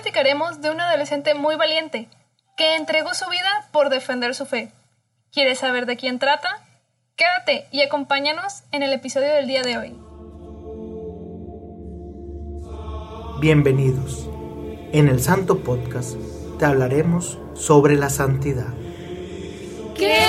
platicaremos de un adolescente muy valiente que entregó su vida por defender su fe. ¿Quieres saber de quién trata? Quédate y acompáñanos en el episodio del día de hoy. Bienvenidos. En el Santo Podcast te hablaremos sobre la santidad. ¿Qué?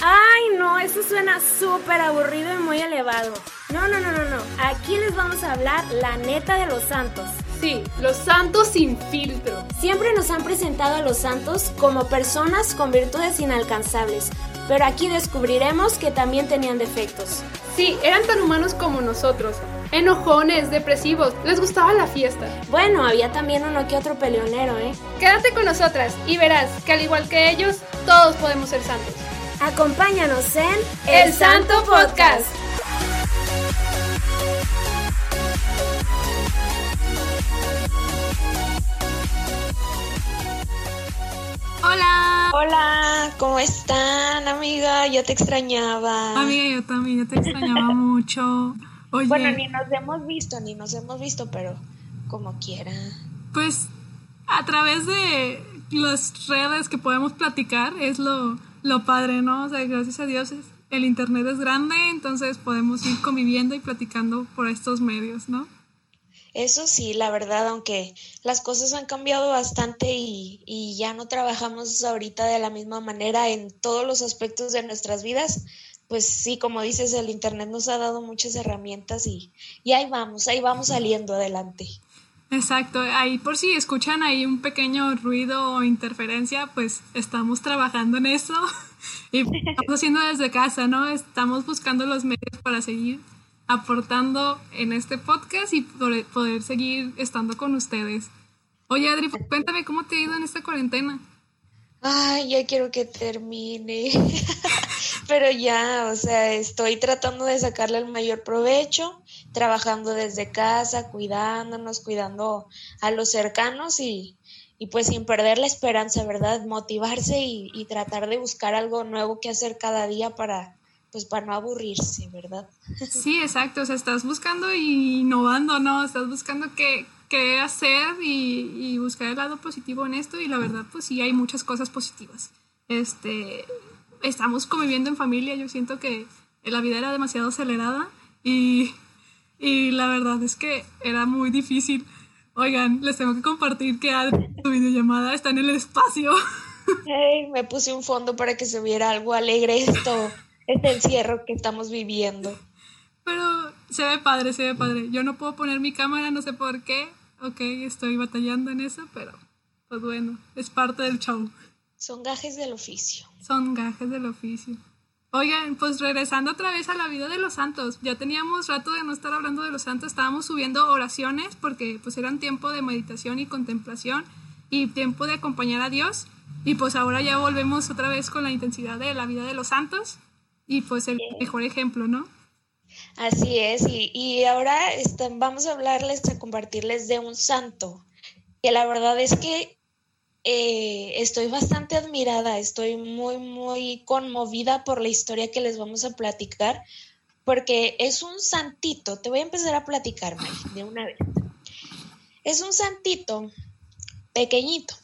Ay, no, eso suena súper aburrido y muy elevado. No, no, no, no, no. Aquí les vamos a hablar la neta de los santos. Sí, los santos sin filtro. Siempre nos han presentado a los santos como personas con virtudes inalcanzables, pero aquí descubriremos que también tenían defectos. Sí, eran tan humanos como nosotros. Enojones, depresivos, les gustaba la fiesta. Bueno, había también uno que otro peleonero, ¿eh? Quédate con nosotras y verás que al igual que ellos, todos podemos ser santos. Acompáñanos en El Santo Podcast. Hola. Hola, ¿cómo están, amiga? Yo te extrañaba. Amiga, yo también, yo te extrañaba mucho. Oye, Bueno, ni nos hemos visto, ni nos hemos visto, pero como quiera. pues a través de las redes que podemos platicar es lo, lo padre, ¿no? O sea, gracias a Dios es- el internet es grande, entonces podemos ir conviviendo y platicando por estos medios, ¿no? Eso sí, la verdad, aunque las cosas han cambiado bastante y, y ya no trabajamos ahorita de la misma manera en todos los aspectos de nuestras vidas, pues sí, como dices, el Internet nos ha dado muchas herramientas y, y ahí vamos, ahí vamos saliendo adelante. Exacto, ahí por si escuchan ahí un pequeño ruido o interferencia, pues estamos trabajando en eso y estamos haciendo desde casa, ¿no? Estamos buscando los medios para seguir aportando en este podcast y poder, poder seguir estando con ustedes. Oye, Adri, cuéntame cómo te ha ido en esta cuarentena. Ay, ya quiero que termine. Pero ya, o sea, estoy tratando de sacarle el mayor provecho, trabajando desde casa, cuidándonos, cuidando a los cercanos y, y pues sin perder la esperanza, ¿verdad? Motivarse y, y tratar de buscar algo nuevo que hacer cada día para, pues para no aburrirse, ¿verdad? Sí, exacto, o sea, estás buscando y innovando, ¿no? Estás buscando qué, qué hacer y, y buscar el lado positivo en esto y la verdad, pues sí, hay muchas cosas positivas. Este, estamos conviviendo en familia, yo siento que la vida era demasiado acelerada y, y la verdad es que era muy difícil. Oigan, les tengo que compartir que Adri, su videollamada está en el espacio. Ay, me puse un fondo para que se viera algo alegre esto, este encierro que estamos viviendo. Pero se ve padre, se ve padre. Yo no puedo poner mi cámara, no sé por qué. Ok, estoy batallando en eso, pero pues bueno, es parte del show. Son gajes del oficio. Son gajes del oficio. Oigan, pues regresando otra vez a la vida de los santos. Ya teníamos rato de no estar hablando de los santos, estábamos subiendo oraciones porque pues eran tiempo de meditación y contemplación y tiempo de acompañar a Dios. Y pues ahora ya volvemos otra vez con la intensidad de la vida de los santos y pues el mejor ejemplo, ¿no? Así es, y, y ahora este, vamos a hablarles, a compartirles de un santo, que la verdad es que eh, estoy bastante admirada, estoy muy, muy conmovida por la historia que les vamos a platicar, porque es un santito, te voy a empezar a platicar, de una vez. Es un santito pequeñito,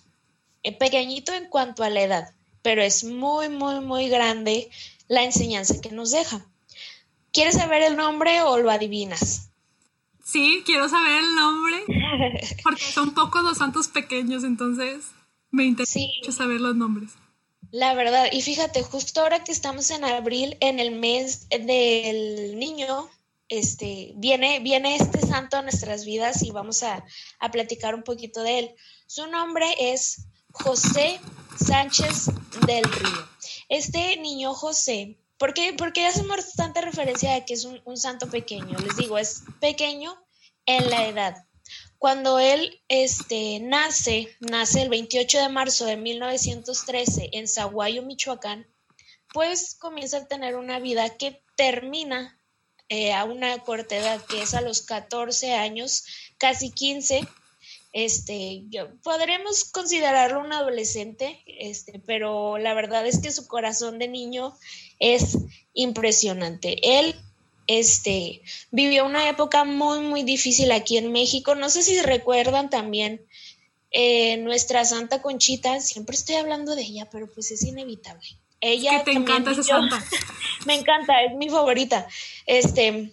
eh, pequeñito en cuanto a la edad, pero es muy, muy, muy grande la enseñanza que nos deja. ¿Quieres saber el nombre o lo adivinas? Sí, quiero saber el nombre porque son pocos los santos pequeños, entonces me interesa Sí. mucho saber los nombres. La verdad, y fíjate, justo ahora que estamos en abril, en el mes del niño, este, viene, viene este santo a nuestras vidas y vamos a, a platicar un poquito de él. Su nombre es José Sánchez del Río. Este niño José, ¿por qué, hacemos tanta referencia a que es un, un santo pequeño? Les digo, es pequeño en la edad. Cuando él este, nace, nace el 28 de marzo de 1913 en Zaguayo, Michoacán, pues comienza a tener una vida que termina eh, a una corta edad, que es a los 14 años, casi 15. Este, yo, podremos considerarlo un adolescente, este, pero la verdad es que su corazón de niño es impresionante. Él este, vivió una época muy, muy difícil aquí en México. No sé si recuerdan también eh, nuestra Santa Conchita, siempre estoy hablando de ella, pero pues es inevitable. Ella que te encanta esa santa. me encanta, es mi favorita. Este,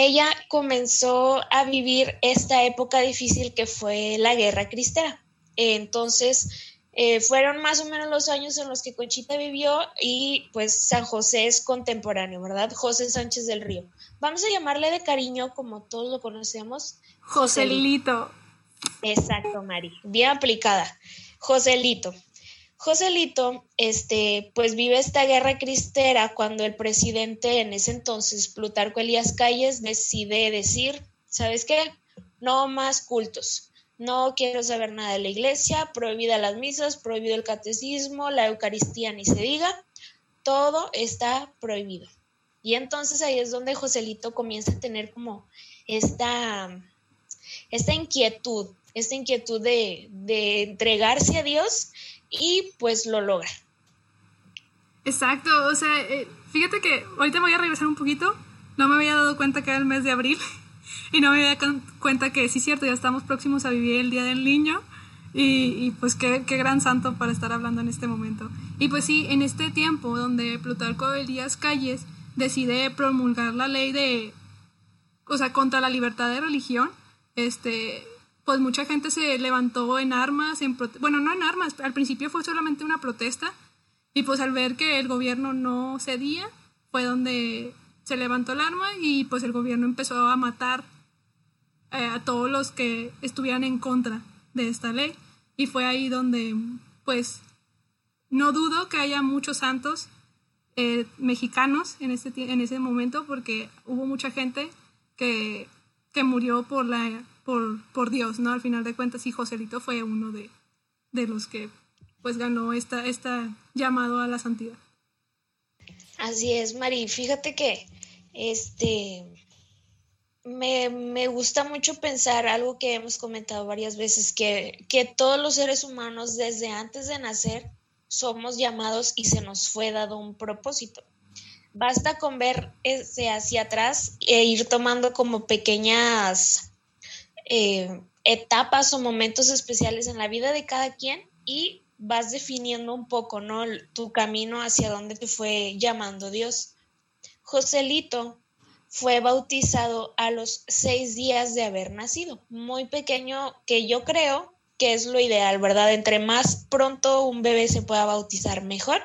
ella comenzó a vivir esta época difícil que fue la guerra cristera. Entonces, eh, fueron más o menos los años en los que Conchita vivió y pues San José es contemporáneo, ¿verdad? José Sánchez del Río. Vamos a llamarle de cariño, como todos lo conocemos, Joselito. Exacto, Mari. Bien aplicada. Joselito. Joselito, este, pues vive esta guerra cristera cuando el presidente en ese entonces, Plutarco Elías Calles, decide decir, ¿sabes qué? No más cultos. No quiero saber nada de la iglesia, prohibida las misas, prohibido el catecismo, la Eucaristía ni se diga, todo está prohibido. Y entonces ahí es donde Joselito comienza a tener como esta, esta inquietud, esta inquietud de, de entregarse a Dios y pues lo logra. Exacto, o sea, eh, fíjate que ahorita voy a regresar un poquito, no me había dado cuenta que era el mes de abril y no me había dado cuenta que sí, cierto, ya estamos próximos a vivir el Día del Niño y, pues qué, qué, gran santo para estar hablando en este momento. Y pues sí, en este tiempo donde Plutarco Elías Calles decide promulgar la ley de, o sea, contra la libertad de religión, este, pues mucha gente se levantó en armas, en bueno, no en armas, al principio fue solamente una protesta y pues al ver que el gobierno no cedía, fue donde se levantó el arma y pues el gobierno empezó a matar eh, a todos los que estuvieran en contra de esta ley. Y fue ahí donde pues no dudo que haya muchos santos eh, mexicanos en, este, en ese momento porque hubo mucha gente que, que murió por la por, por Dios, ¿no? Al final de cuentas, y Joselito fue uno de, de los que pues ganó esta, esta llamado a la santidad. Así es, Mari. Fíjate que este me, me, gusta mucho pensar algo que hemos comentado varias veces, que, que todos los seres humanos desde antes de nacer somos llamados y se nos fue dado un propósito. Basta con ver ese hacia atrás e ir tomando como pequeñas eh, etapas o momentos especiales en la vida de cada quien y vas definiendo un poco, ¿no? Tu camino hacia dónde te fue llamando Dios. Joselito fue bautizado a los seis días de haber nacido, muy pequeño, que yo creo que es lo ideal, ¿verdad? Entre más pronto un bebé se pueda bautizar, mejor.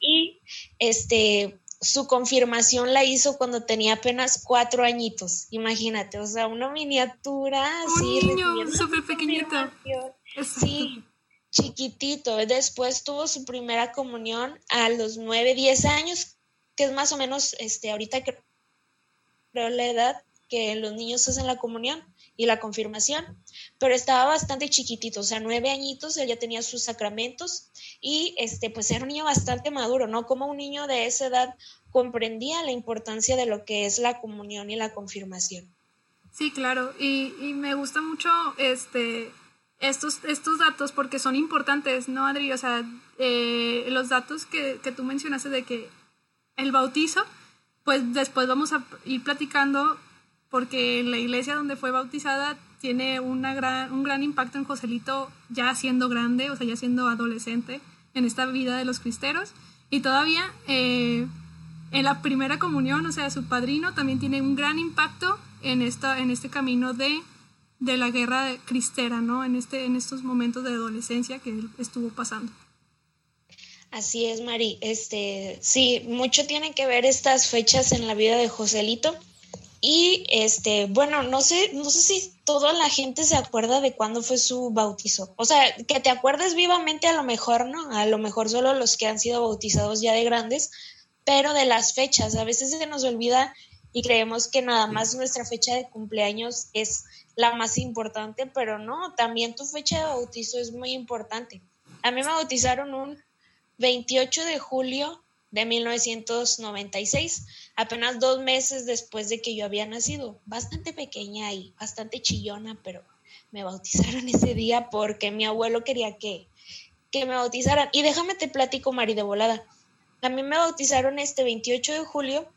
Y este, su confirmación la hizo cuando tenía apenas cuatro añitos. Imagínate, o sea, una miniatura así. Un niño súper pequeñito. Sí, chiquitito. Después tuvo su primera comunión a los nueve, diez años, que es más o menos, este, ahorita creo la edad que los niños hacen la comunión y la confirmación, pero estaba bastante chiquitito, o sea, nueve añitos, él ya tenía sus sacramentos y este, pues era un niño bastante maduro, ¿no? Como un niño de esa edad comprendía la importancia de lo que es la comunión y la confirmación. Sí, claro, y, y me gusta mucho este, estos, estos datos porque son importantes, ¿no, Adri? O sea, eh, los datos que, que tú mencionaste de que el bautizo, pues después vamos a ir platicando porque la iglesia donde fue bautizada tiene una gran, un gran impacto en Joselito ya siendo grande, o sea, ya siendo adolescente en esta vida de los cristeros. Y todavía eh, en la primera comunión, o sea, su padrino también tiene un gran impacto en, esta, en este camino de, de la guerra cristera, ¿no? En, este, en estos momentos de adolescencia que él estuvo pasando. Así es, Mari. Este, sí, mucho tienen que ver estas fechas en la vida de Joselito. Y este, bueno, no sé, no sé si toda la gente se acuerda de cuándo fue su bautizo. O sea, que te acuerdes vivamente a lo mejor, ¿no? A lo mejor solo los que han sido bautizados ya de grandes, pero de las fechas. A veces se nos olvida y creemos que nada más nuestra fecha de cumpleaños es la más importante, pero no, también tu fecha de bautizo es muy importante. A mí me bautizaron un 28 de julio de 1996, apenas dos meses después de que yo había nacido, bastante pequeña y bastante chillona, pero me bautizaron ese día porque mi abuelo quería que, que me bautizaran. Y déjame te platico, Mari, de volada. A mí me bautizaron este 28 de julio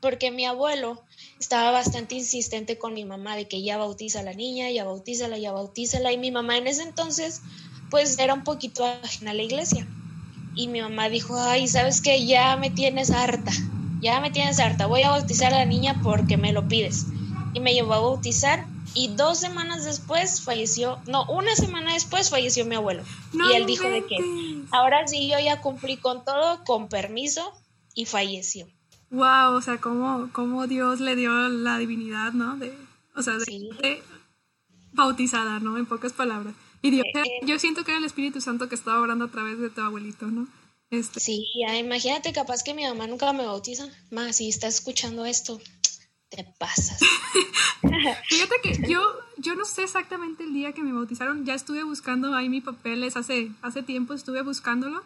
porque mi abuelo estaba bastante insistente con mi mamá de que ya bautiza a la niña, ya bautízala, ya bautízala, y mi mamá en ese entonces pues era un poquito ajena a la iglesia. Y mi mamá dijo, ay, ¿sabes qué? Ya me tienes harta, ya me tienes harta, voy a bautizar a la niña porque me lo pides. Y me llevó a bautizar y dos semanas después falleció, no, una semana después falleció mi abuelo. y él dijo de que ahora sí yo ya cumplí con todo, con permiso, y falleció. Wow, o sea, cómo, cómo Dios le dio la divinidad, ¿no? De, o sea, de, bautizada, ¿no? En pocas palabras. Y Dios, eh, eh. yo siento que era el Espíritu Santo que estaba orando a través de tu abuelito, ¿no? Este. Sí, imagínate, capaz que mi mamá nunca me bautiza. Más, si estás escuchando esto, te pasas. Fíjate que yo, yo no sé exactamente el día que me bautizaron. Ya estuve buscando ahí mis papeles hace, hace tiempo, estuve buscándolo.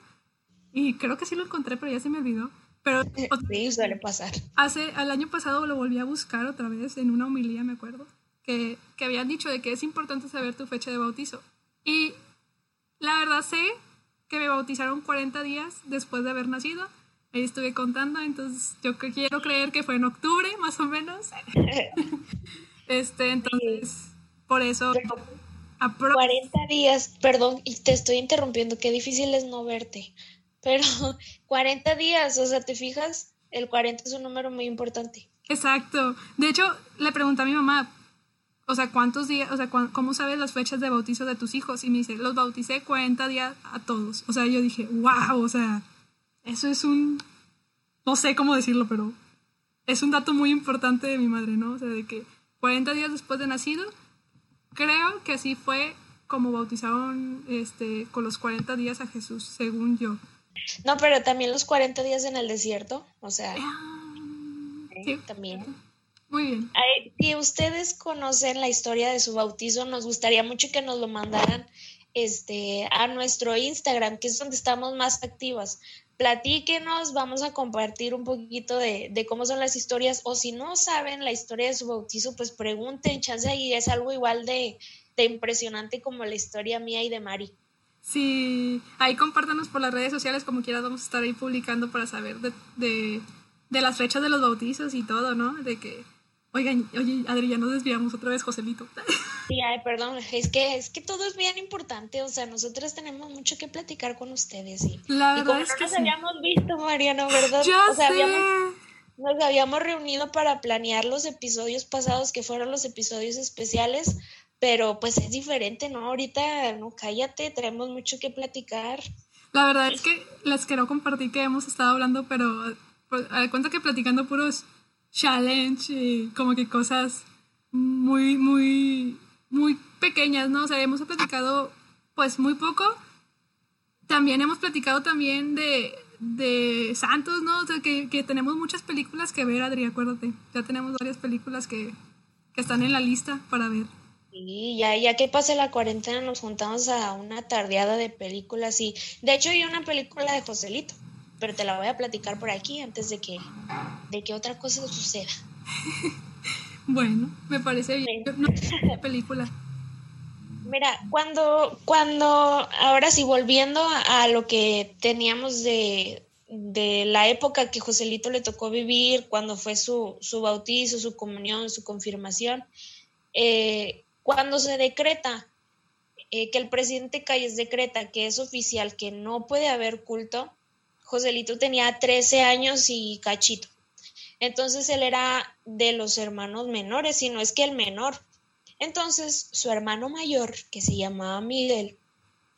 Y creo que sí lo encontré, pero ya se me olvidó. Pero sí, suele pasar. Hace, el año pasado lo volví a buscar otra vez en una homilía, me acuerdo, que, que habían dicho de que es importante saber tu fecha de bautizo. Y la verdad sé que me bautizaron 40 días después de haber nacido ahí estuve contando, entonces yo quiero creer que fue en octubre, más o menos. este, entonces, por eso... 40 días, perdón, y te estoy interrumpiendo, qué difícil es no verte, pero 40 días, o sea, ¿te fijas? El 40 es un número muy importante. Exacto. De hecho, le pregunté a mi mamá, o sea, ¿cuántos días, o sea, cómo sabes las fechas de bautizo de tus hijos? Y me dice, los bauticé 40 días a todos. O sea, yo dije, wow, o sea, eso es un, no sé cómo decirlo, pero es un dato muy importante de mi madre, ¿no? O sea, de que 40 días después de nacido, creo que así fue como bautizaron este, con los 40 días a Jesús, según yo. No, pero también los 40 días en el desierto, o sea, ah, sí, también. Muy bien. Si ustedes conocen la historia de su bautizo, nos gustaría mucho que nos lo mandaran este, a nuestro Instagram, que es donde estamos más activas platíquenos, vamos a compartir un poquito de, cómo son las historias, o si no saben la historia de su bautizo, pues pregunten, chance y es algo igual de, impresionante como la historia mía y de Mari. Sí, ahí compártanos por las redes sociales, como quieras, vamos a estar ahí publicando para saber de, de, de las fechas de los bautizos y todo, ¿no? De que Oigan, oye, Adri, ya nos desviamos otra vez, Joselito. Sí, ay, perdón, es que, es que todo es bien importante, o sea, nosotros tenemos mucho que platicar con ustedes y, La verdad como es no que nos sí. habíamos visto, Mariana, ¿verdad? Ya o sea, sé. habíamos, nos habíamos reunido para planear los episodios pasados, que fueron los episodios especiales, pero pues es diferente, ¿no? Ahorita, no, cállate, tenemos mucho que platicar. La verdad es que les quiero compartir que hemos estado hablando, pero pues, cuenta que platicando puros challenge y como que cosas muy, muy, muy pequeñas, ¿no? O sea, hemos platicado pues muy poco. También hemos platicado también de, de Santos, ¿no? O sea, que, que tenemos muchas películas que ver, Adri, acuérdate. Ya tenemos varias películas que, que están en la lista para ver. Y ya, ya que pase la cuarentena nos juntamos a una tardeada de películas y de hecho hay una película de Joselito, pero te la voy a platicar por aquí antes de que, de que otra cosa suceda. Bueno, me parece bien. No de película. Mira, cuando, cuando, ahora sí, volviendo a, a lo que teníamos de, de la época que Joselito le tocó vivir, cuando fue su, su bautizo, su comunión, su confirmación, eh, cuando se decreta eh, que el presidente Calles decreta que es oficial, que no puede haber culto, Joselito tenía 13 años y cachito. Entonces él era de los hermanos menores, si no es que el menor. Entonces su hermano mayor, que se llamaba Miguel,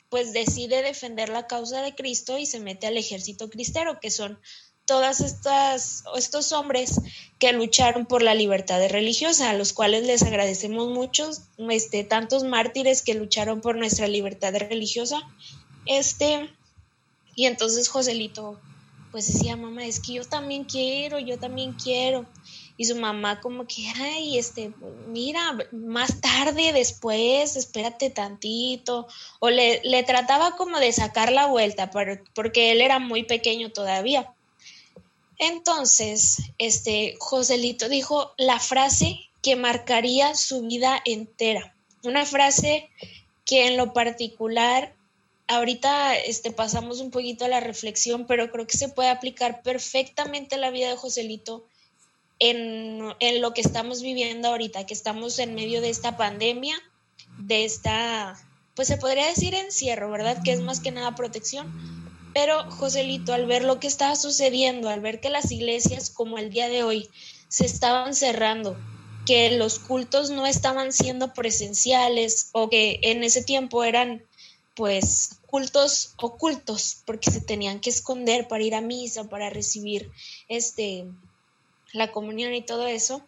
pues decide defender la causa de Cristo y se mete al ejército cristero, que son todas estas estos hombres que lucharon por la libertad religiosa, a los cuales les agradecemos mucho, este, tantos mártires que lucharon por nuestra libertad religiosa. Este, y entonces Joselito pues decía, mamá, es que yo también quiero, yo también quiero. Y su mamá como que, ay, este, mira, más tarde, después, espérate tantito. O le, le trataba como de sacar la vuelta, porque él era muy pequeño todavía. Entonces, este, Joselito dijo la frase que marcaría su vida entera. Una frase que en lo particular, ahorita este, pasamos un poquito a la reflexión, pero creo que se puede aplicar perfectamente la vida de Joselito. en, en lo que estamos viviendo ahorita, que estamos en medio de esta pandemia, de esta, pues se podría decir encierro, ¿verdad? Que es más que nada protección. Pero Joselito, al ver lo que estaba sucediendo, al ver que las iglesias como el día de hoy se estaban cerrando, que los cultos no estaban siendo presenciales o que en ese tiempo eran pues cultos ocultos porque se tenían que esconder para ir a misa, para recibir este la comunión y todo eso.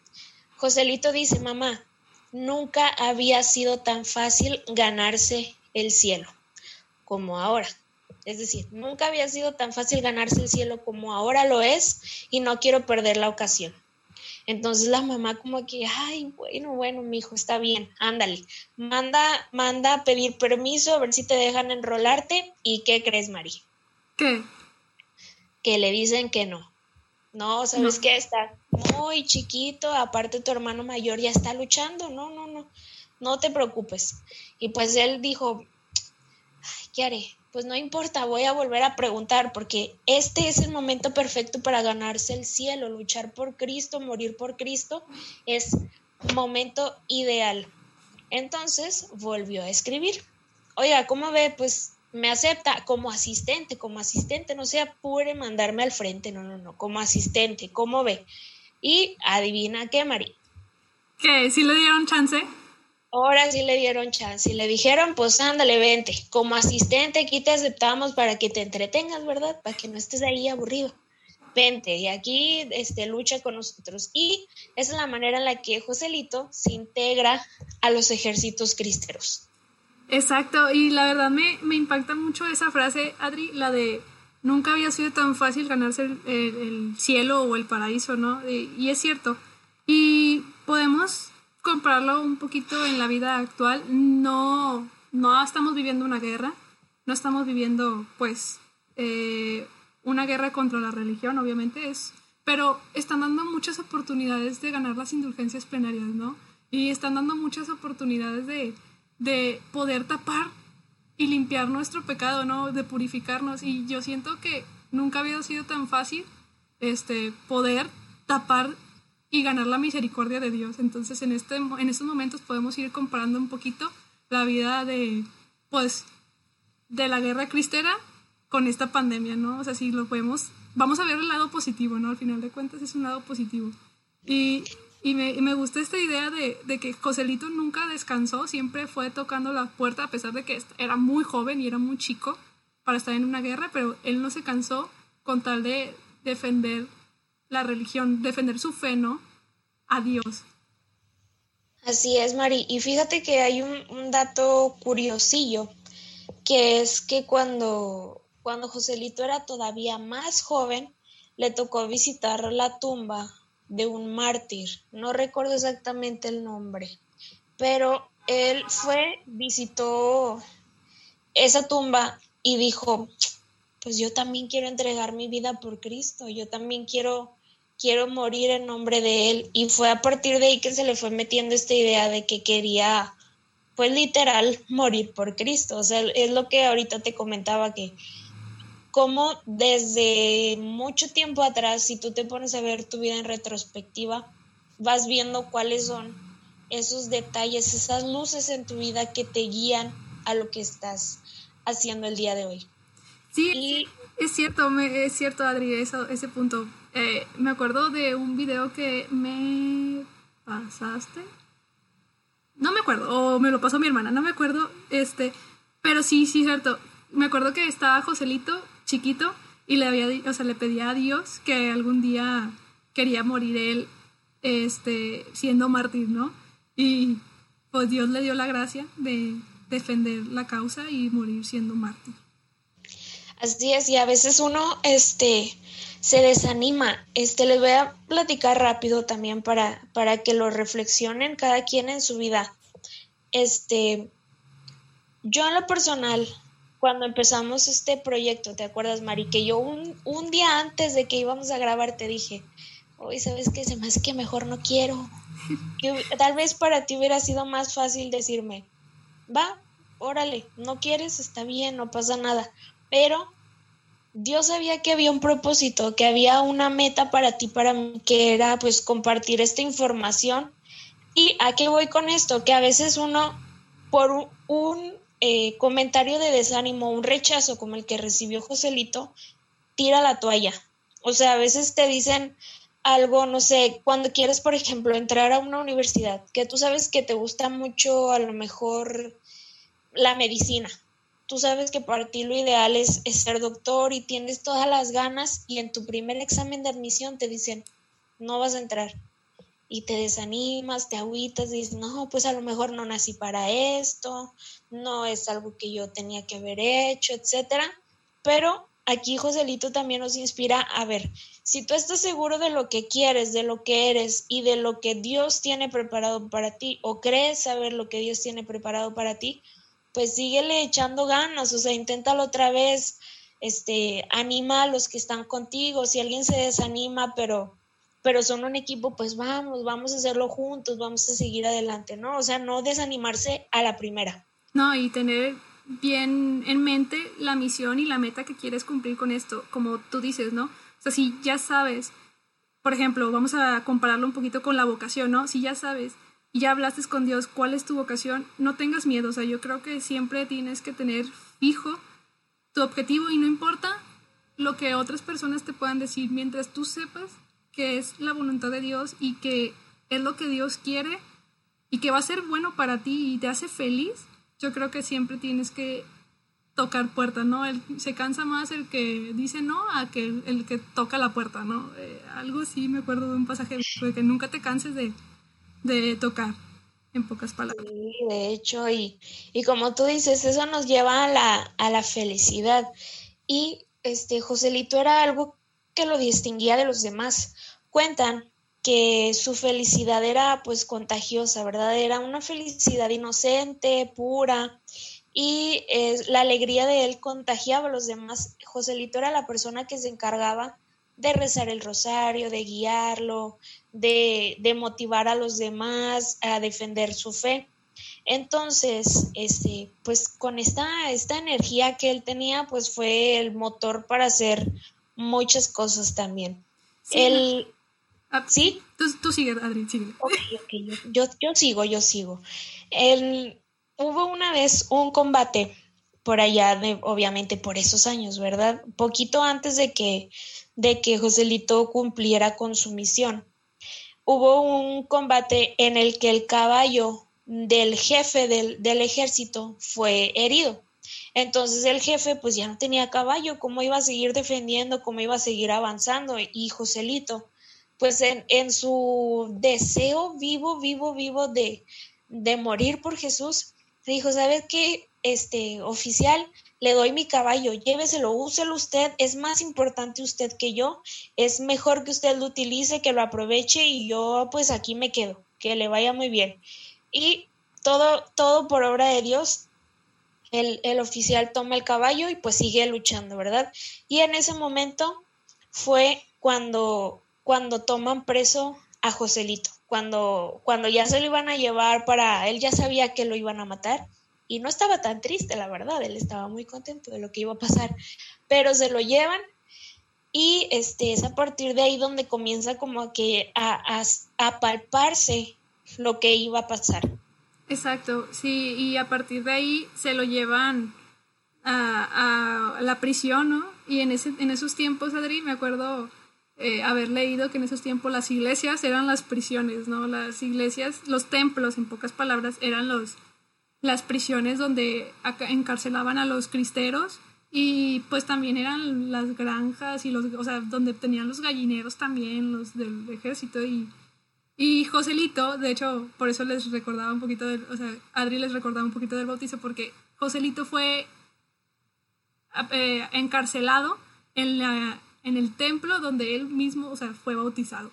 Joselito dice, "Mamá, nunca había sido tan fácil ganarse el cielo como ahora. Es decir, nunca había sido tan fácil ganarse el cielo como ahora lo es y no quiero perder la ocasión. Entonces la mamá como que, ay, bueno, bueno, mi hijo, está bien, ándale. Manda, manda a pedir permiso a ver si te dejan enrolarte. ¿Y qué crees, Mari? ¿Qué? Que le dicen que no. No, ¿sabes qué? Está muy chiquito, aparte tu hermano mayor ya está luchando. No, no, no, no te preocupes. Y pues él dijo, ay, ¿qué haré? Pues no importa, voy a volver a preguntar porque este es el momento perfecto para ganarse el cielo, luchar por Cristo, morir por Cristo, es momento ideal. Entonces volvió a escribir. Oiga, ¿cómo ve? Pues me acepta como asistente, como asistente, no se apure mandarme al frente, no, no, no, como asistente, ¿cómo ve? Y adivina qué, Mari. ¿Qué? ¿Sí le dieron chance? Ahora sí le dieron chance y le dijeron, pues ándale, vente, como asistente aquí te aceptamos para que te entretengas, ¿verdad? Para que no estés ahí aburrido. Vente, y aquí este, lucha con nosotros. Y esa es la manera en la que Joselito se integra a los ejércitos cristeros. Exacto, y la verdad me, me impacta mucho esa frase, Adri, la de nunca había sido tan fácil ganarse el, el cielo o el paraíso, ¿no? Y es cierto. Y podemos compararlo un poquito en la vida actual, no, no estamos viviendo una guerra, no estamos viviendo, pues, eh, una guerra contra la religión, obviamente es, pero están dando muchas oportunidades de ganar las indulgencias plenarias, ¿no? Y están dando muchas oportunidades de, de poder tapar y limpiar nuestro pecado, ¿no? De purificarnos. Y yo siento que nunca había sido tan fácil este, poder tapar y ganar la misericordia de Dios. Entonces, en, este, en estos momentos podemos ir comparando un poquito la vida de, pues, de la guerra cristera con esta pandemia, ¿no? O sea, si lo podemos, vamos a ver el lado positivo, ¿no? Al final de cuentas es un lado positivo. Y, y, me, me, gusta esta idea de, de, que Joselito nunca descansó, siempre fue tocando la puerta, a pesar de que era muy joven y era muy chico para estar en una guerra, pero él no se cansó con tal de defender la religión, defender su fe, ¿no? A Dios. Así es, Mari. Y fíjate que hay un, dato curiosillo, que es que cuando, cuando Joselito era todavía más joven, le tocó visitar la tumba de un mártir. No recuerdo exactamente el nombre, pero él fue, visitó esa tumba y dijo, pues yo también quiero entregar mi vida por Cristo, yo también quiero quiero morir en nombre de él. Y fue a partir de ahí que se le fue metiendo esta idea de que quería, pues literal, morir por Cristo. O sea, es lo que ahorita te comentaba que como desde mucho tiempo atrás, si tú te pones a ver tu vida en retrospectiva, vas viendo cuáles son esos detalles, esas luces en tu vida que te guían a lo que estás haciendo el día de hoy. Sí, es cierto, es cierto, Adri, eso, ese punto. Eh, me acuerdo de un video que me pasaste. No me acuerdo, o me lo pasó mi hermana, no me acuerdo, este, pero sí, sí, cierto. Me acuerdo que estaba Joselito, chiquito, y le había, o sea, le pedía a Dios que algún día quería morir él, este, siendo mártir, ¿no? Y pues Dios le dio la gracia de defender la causa y morir siendo mártir. Así es, y a veces uno, este, se desanima. Este, les voy a platicar rápido también para, para que lo reflexionen cada quien en su vida. Este, yo en lo personal, cuando empezamos este proyecto, ¿te acuerdas, Mari? Que yo un, un día antes de que íbamos a grabar te dije, hoy sabes que se me hace que mejor no quiero. tal vez para ti hubiera sido más fácil decirme, va, órale, no quieres, está bien, no pasa nada. Pero Dios sabía que había un propósito, que había una meta para ti, para mí, que era pues compartir esta información. ¿Y a qué voy con esto? Que a veces uno, por un eh, comentario de desánimo, un rechazo como el que recibió Joselito, tira la toalla. O sea, a veces te dicen algo, no sé, cuando quieres, por ejemplo, entrar a una universidad, que tú sabes que te gusta mucho a lo mejor la medicina, tú sabes que para ti lo ideal es, ser doctor y tienes todas las ganas y en tu primer examen de admisión te dicen, no vas a entrar. Y te desanimas, te agüitas, dices, no, pues a lo mejor no nací para esto, no es algo que yo tenía que haber hecho, etcétera. Pero aquí Joselito también nos inspira a ver, si tú estás seguro de lo que quieres, de lo que eres y de lo que Dios tiene preparado para ti, o crees saber lo que Dios tiene preparado para ti, pues síguele echando ganas, o sea, inténtalo otra vez, este, anima a los que están contigo, si alguien se desanima, pero, pero son un equipo, pues vamos, vamos a hacerlo juntos, vamos a seguir adelante, ¿no? O sea, no desanimarse a la primera. No, y tener bien en mente la misión y la meta que quieres cumplir con esto, como tú dices, ¿no? O sea, si ya sabes, por ejemplo, vamos a compararlo un poquito con la vocación, ¿no? Si ya sabes ya hablaste con Dios cuál es tu vocación, no tengas miedo. O sea, yo creo que siempre tienes que tener fijo tu objetivo y no importa lo que otras personas te puedan decir, mientras tú sepas que es la voluntad de Dios y que es lo que Dios quiere y que va a ser bueno para ti y te hace feliz, yo creo que siempre tienes que tocar puertas, ¿no? se cansa más el que dice no a que el, que toca la puerta, ¿no? Eh, algo así me acuerdo de un pasaje de que nunca te canses de, de tocar, en pocas palabras. Sí, de hecho, y, y como tú dices, eso nos lleva a la, a la felicidad. Y este Joselito era algo que lo distinguía de los demás. Cuentan que su felicidad era pues contagiosa, ¿verdad? Era una felicidad inocente, pura, y eh, la alegría de él contagiaba a los demás. Joselito era la persona que se encargaba de rezar el rosario, de guiarlo, de, de, motivar a los demás a defender su fe. Entonces, este, pues con esta, esta energía que él tenía, pues fue el motor para hacer muchas cosas también. Sí, ah, ¿Sí? Tú, tú sigue, Adri, sigue. yo, yo, sigo, yo sigo. El, hubo una vez un combate por allá, de, obviamente por esos años, ¿verdad? Poquito antes de que de que Joselito cumpliera con su misión. Hubo un combate en el que el caballo del jefe del, del ejército fue herido. Entonces el jefe pues ya no tenía caballo, ¿cómo iba a seguir defendiendo? ¿Cómo iba a seguir avanzando? Y Joselito, pues en, en su deseo vivo, vivo, vivo de, de morir por Jesús, dijo, ¿sabes qué? Este oficial, le doy mi caballo, lléveselo, úselo usted, es más importante usted que yo, es mejor que usted lo utilice, que lo aproveche y yo pues aquí me quedo, que le vaya muy bien. Y todo, todo por obra de Dios, el, el oficial toma el caballo y pues sigue luchando, ¿verdad? Y en ese momento fue cuando, cuando toman preso a Joselito, cuando, cuando ya se lo iban a llevar para, él ya sabía que lo iban a matar y no estaba tan triste, la verdad, él estaba muy contento de lo que iba a pasar, pero se lo llevan y este, es a partir de ahí donde comienza como que a, a, palparse lo que iba a pasar. Exacto, sí, y a partir de ahí se lo llevan a, a la prisión, ¿no? Y en, ese, en esos tiempos, Adri, me acuerdo eh, haber leído que en esos tiempos las iglesias eran las prisiones, ¿no? Las iglesias, los templos, en pocas palabras, eran los, las prisiones donde encarcelaban a los cristeros y pues también eran las granjas y los, o sea, donde tenían los gallineros también, los del ejército y, y Joselito, de hecho, por eso les recordaba un poquito, del, o sea, Adri les recordaba un poquito del bautizo porque Joselito fue eh, encarcelado en, la, en el templo donde él mismo, o sea, fue bautizado.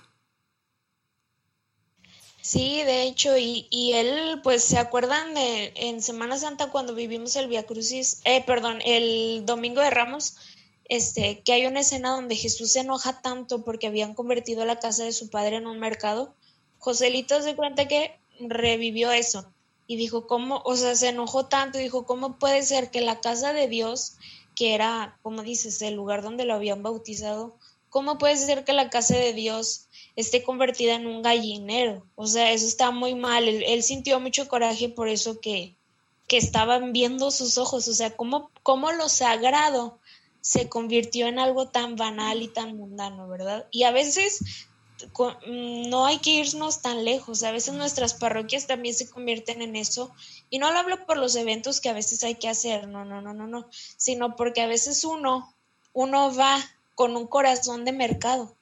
Sí, de hecho, y, y él, pues, ¿se acuerdan de en Semana Santa cuando vivimos el Via Crucis? Eh, perdón, el Domingo de Ramos, este, que hay una escena donde Jesús se enoja tanto porque habían convertido la casa de su padre en un mercado. Joselito se cuenta que revivió eso y dijo, ¿cómo? O sea, se enojó tanto y dijo, ¿cómo puede ser que la casa de Dios, que era, como dices, el lugar donde lo habían bautizado, ¿cómo puede ser que la casa de Dios esté convertida en un gallinero? O sea, eso está muy mal. Él, sintió mucho coraje por eso que, que estaban viendo sus ojos. O sea, ¿cómo, cómo lo sagrado se convirtió en algo tan banal y tan mundano, ¿verdad? Y a veces mm, no hay que irnos tan lejos, a veces nuestras parroquias también se convierten en eso, y no lo hablo por los eventos que a veces hay que hacer, no, no, no, no, no, sino porque a veces uno, uno va con un corazón de mercado,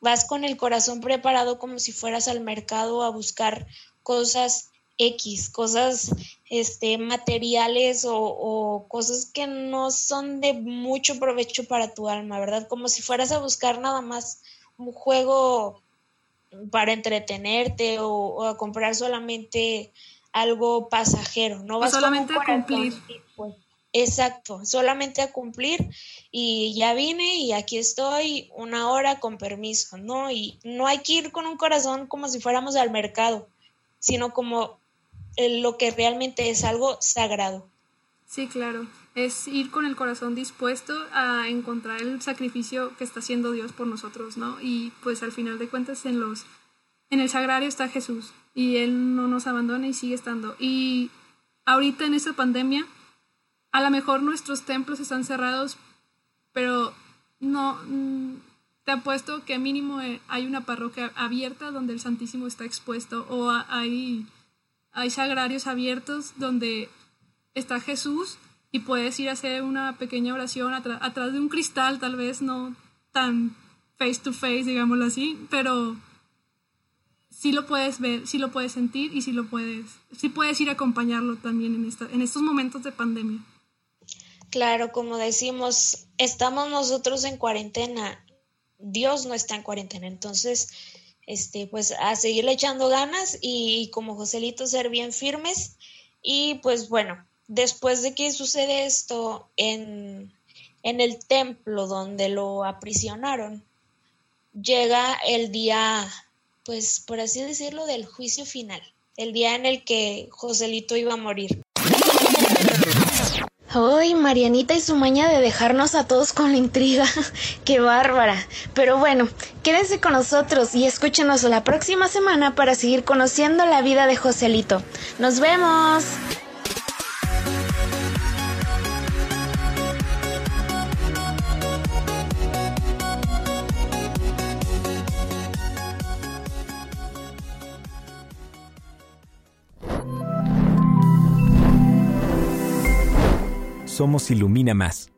vas con el corazón preparado como si fueras al mercado a buscar cosas X, cosas este, materiales o, cosas que no son de mucho provecho para tu alma, ¿verdad? Como si fueras a buscar nada más un juego para entretenerte o, a comprar solamente algo pasajero, no vas solamente a cumplir. Pues. Exacto, solamente a cumplir y ya vine y aquí estoy una hora con permiso, ¿no? Y no hay que ir con un corazón como si fuéramos al mercado, sino como lo que realmente es algo sagrado. Sí, claro. Es ir con el corazón dispuesto a encontrar el sacrificio que está haciendo Dios por nosotros, ¿no? Y pues al final de cuentas en los en el sagrario está Jesús y él no nos abandona y sigue estando. Y ahorita en esta pandemia a lo mejor nuestros templos están cerrados, pero no mm, te apuesto que mínimo eh, hay una parroquia abierta donde el Santísimo está expuesto o hay hay sagrarios abiertos donde está Jesús y puedes ir a hacer una pequeña oración atrás de un cristal, tal vez no tan face to face, digámoslo así, pero sí lo puedes ver, sí lo puedes sentir y sí lo puedes, sí puedes ir a acompañarlo también en, estos momentos de pandemia. Claro, como decimos, estamos nosotros en cuarentena, Dios no está en cuarentena, entonces este, pues a seguirle echando ganas y, como Joselito ser bien firmes. Y pues bueno, después de que sucede esto en, en el templo donde lo aprisionaron, llega el día, pues por así decirlo, del juicio final, el día en el que Joselito iba a morir. Ay, Marianita y su maña de dejarnos a todos con la intriga. Qué bárbara. Pero bueno, quédense con nosotros y escúchenos la próxima semana para seguir conociendo la vida de Joselito. ¡Nos vemos! Somos Ilumina Más.